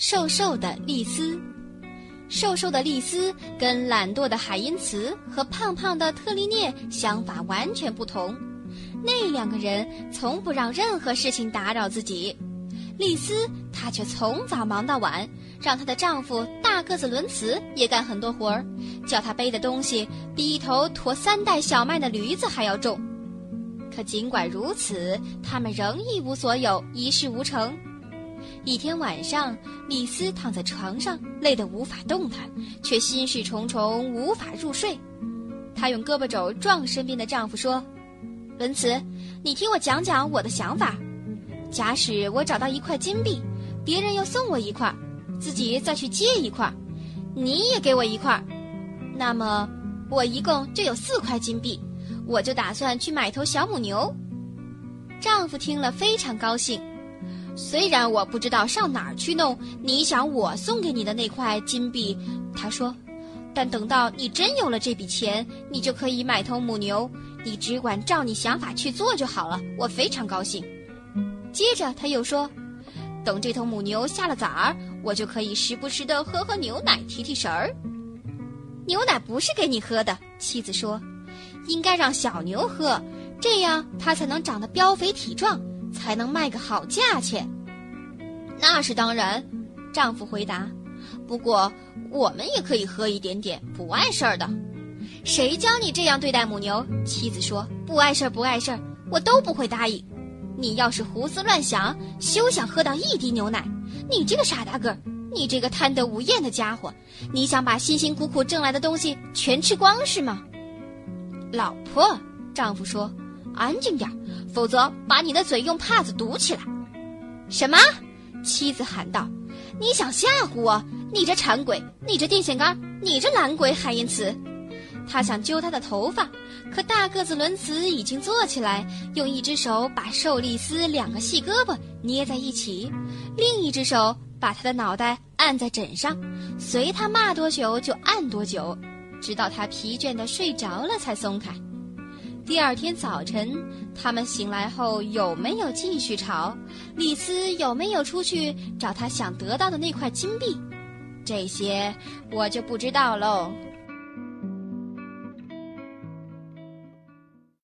瘦瘦的丽丝，瘦瘦的丽丝跟懒惰的海因茨和胖胖的特丽涅想法完全不同。那两个人从不让任何事情打扰自己，丽丝她却从早忙到晚，让她的丈夫大个子伦茨也干很多活儿，叫他背的东西比一头驮三袋小麦的驴子还要重。可尽管如此，他们仍一无所有，一事无成。一天晚上，丽丝躺在床上，累得无法动弹，却心事重重，无法入睡。她用胳膊肘撞身边的丈夫，说：“伦茨，你听我讲讲我的想法。假使我找到一块金币，别人又送我一块，自己再去借一块，你也给我一块，那么我一共就有四块金币，我就打算去买头小母牛。”丈夫听了非常高兴。虽然我不知道上哪儿去弄你想我送给你的那块金币，他说，但等到你真有了这笔钱，你就可以买头母牛，你只管照你想法去做就好了。我非常高兴。接着他又说，等这头母牛下了崽儿，我就可以时不时的喝喝牛奶提提神儿。牛奶不是给你喝的，妻子说，应该让小牛喝，这样它才能长得膘肥体壮。才能卖个好价钱，那是当然。丈夫回答：“不过我们也可以喝一点点，不碍事儿的。”谁教你这样对待母牛？妻子说：“不碍事儿，不碍事儿，我都不会答应。你要是胡思乱想，休想喝到一滴牛奶。你这个傻大个儿，你这个贪得无厌的家伙，你想把辛辛苦苦挣来的东西全吃光是吗？”老婆，丈夫说。安静点，否则把你的嘴用帕子堵起来。什么？妻子喊道：“你想吓唬我？你这馋鬼！你这电线杆！你这懒鬼！”海因茨，他想揪他的头发，可大个子伦茨已经坐起来，用一只手把寿丽丝两个细胳膊捏在一起，另一只手把他的脑袋按在枕上，随他骂多久就按多久，直到他疲倦的睡着了才松开。第二天早晨，他们醒来后有没有继续吵？李斯有没有出去找他想得到的那块金币？这些我就不知道喽。